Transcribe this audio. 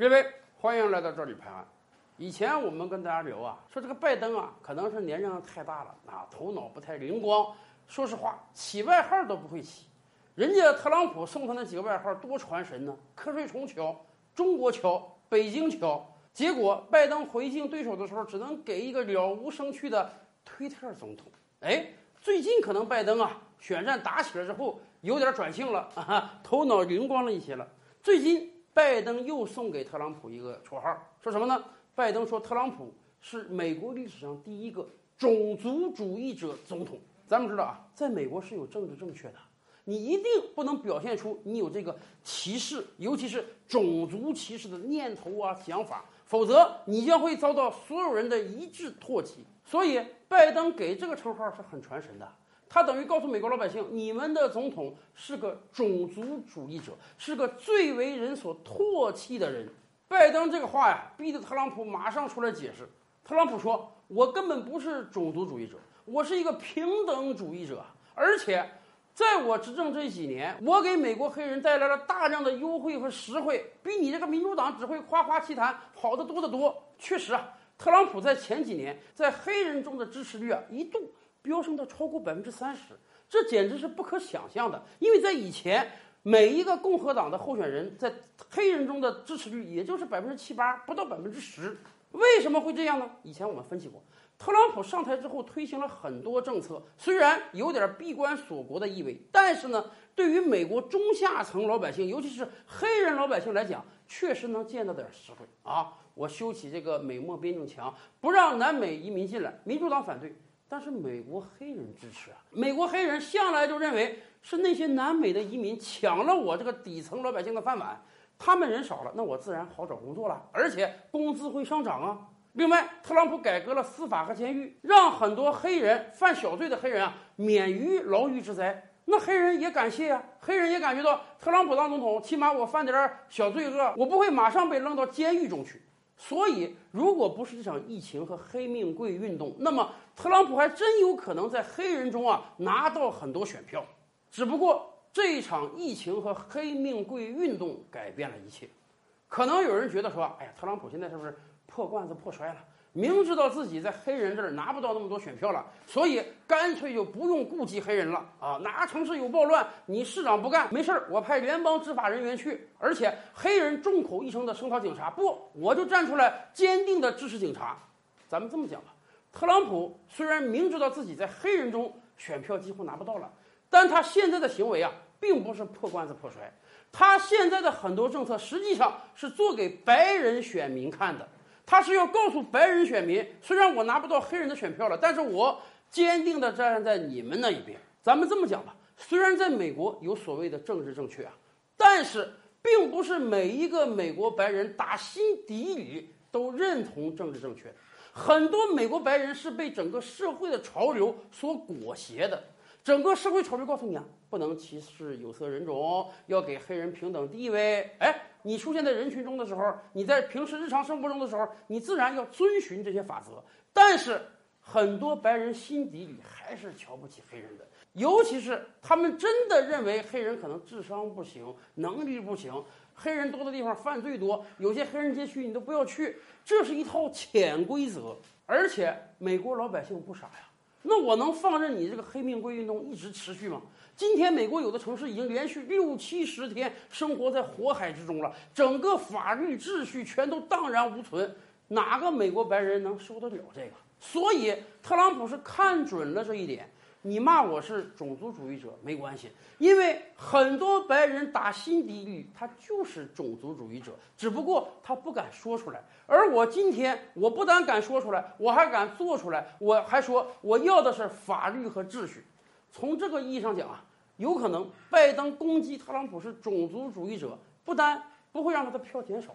各位，欢迎来到这里拍案。以前我们跟大家聊啊，说这个拜登啊，可能是年龄太大了啊，头脑不太灵光。说实话，起外号都不会起。人家特朗普送他那几个外号多传神呢，瞌睡虫桥、中国桥、北京桥。结果拜登回敬对手的时候，只能给一个了无生趣的推特总统。哎，最近可能拜登啊，选战打起来之后有点转性了啊，头脑灵光了一些了。最近拜登又送给特朗普一个绰号，说什么呢？拜登说，特朗普是美国历史上第一个种族主义者总统。咱们知道啊，在美国是有政治正确的，你一定不能表现出你有这个歧视，尤其是种族歧视的念头啊、想法，否则你将会遭到所有人的一致唾弃。所以，拜登给这个称号是很传神的，他等于告诉美国老百姓，你们的总统是个种族主义者，是个最为人所唾弃的人。拜登这个话呀，逼得特朗普马上出来解释。特朗普说：“我根本不是种族主义者，我是一个平等主义者。而且，在我执政这几年，我给美国黑人带来了大量的优惠和实惠，比你这个民主党只会夸夸其谈好得多得多。确实啊，特朗普在前几年在黑人中的支持率啊，一度飙升到超过百分之三十，这简直是不可想象的。因为在以前。”每一个共和党的候选人，在黑人中的支持率也就是百分之七八，不到百分之十。为什么会这样呢？以前我们分析过，特朗普上台之后推行了很多政策，虽然有点闭关锁国的意味，但是呢，对于美国中下层老百姓，尤其是黑人老百姓来讲，确实能见到点实惠啊！我修起这个美墨边境墙，不让南美移民进来，民主党反对。但是美国黑人支持啊！美国黑人向来就认为是那些南美的移民抢了我这个底层老百姓的饭碗，他们人少了，那我自然好找工作了，而且工资会上涨啊。另外，特朗普改革了司法和监狱，让很多黑人犯小罪的黑人啊免于牢狱之灾，那黑人也感谢呀，黑人也感觉到特朗普当总统，起码我犯点小罪恶，我不会马上被扔到监狱中去。所以，如果不是这场疫情和黑命贵运动，那么特朗普还真有可能在黑人中啊拿到很多选票。只不过这一场疫情和黑命贵运动改变了一切。可能有人觉得说：“哎呀，特朗普现在是不是破罐子破摔了？”明知道自己在黑人这儿拿不到那么多选票了，所以干脆就不用顾及黑人了啊！哪城市有暴乱，你市长不干没事儿，我派联邦执法人员去，而且黑人众口一声的声讨警察，不，我就站出来坚定的支持警察。咱们这么讲吧，特朗普虽然明知道自己在黑人中选票几乎拿不到了，但他现在的行为啊，并不是破罐子破摔，他现在的很多政策实际上是做给白人选民看的。他是要告诉白人选民，虽然我拿不到黑人的选票了，但是我坚定地站在你们那一边。咱们这么讲吧，虽然在美国有所谓的政治正确啊，但是并不是每一个美国白人打心底里都认同政治正确。很多美国白人是被整个社会的潮流所裹挟的。整个社会潮流告诉你啊，不能歧视有色人种，要给黑人平等地位。哎。你出现在人群中的时候，你在平时日常生活中的时候，你自然要遵循这些法则。但是很多白人心底里还是瞧不起黑人的，尤其是他们真的认为黑人可能智商不行，能力不行，黑人多的地方犯罪多，有些黑人街区你都不要去。这是一套潜规则，而且美国老百姓不傻呀。那我能放任你这个黑命贵运动一直持续吗？今天美国有的城市已经连续六七十天生活在火海之中了，整个法律秩序全都荡然无存，哪个美国白人能受得了这个？所以特朗普是看准了这一点。你骂我是种族主义者没关系，因为很多白人打心底里他就是种族主义者，只不过他不敢说出来。而我今天我不但敢说出来，我还敢做出来，我还说我要的是法律和秩序。从这个意义上讲啊，有可能拜登攻击特朗普是种族主义者，不单不会让他的票减少，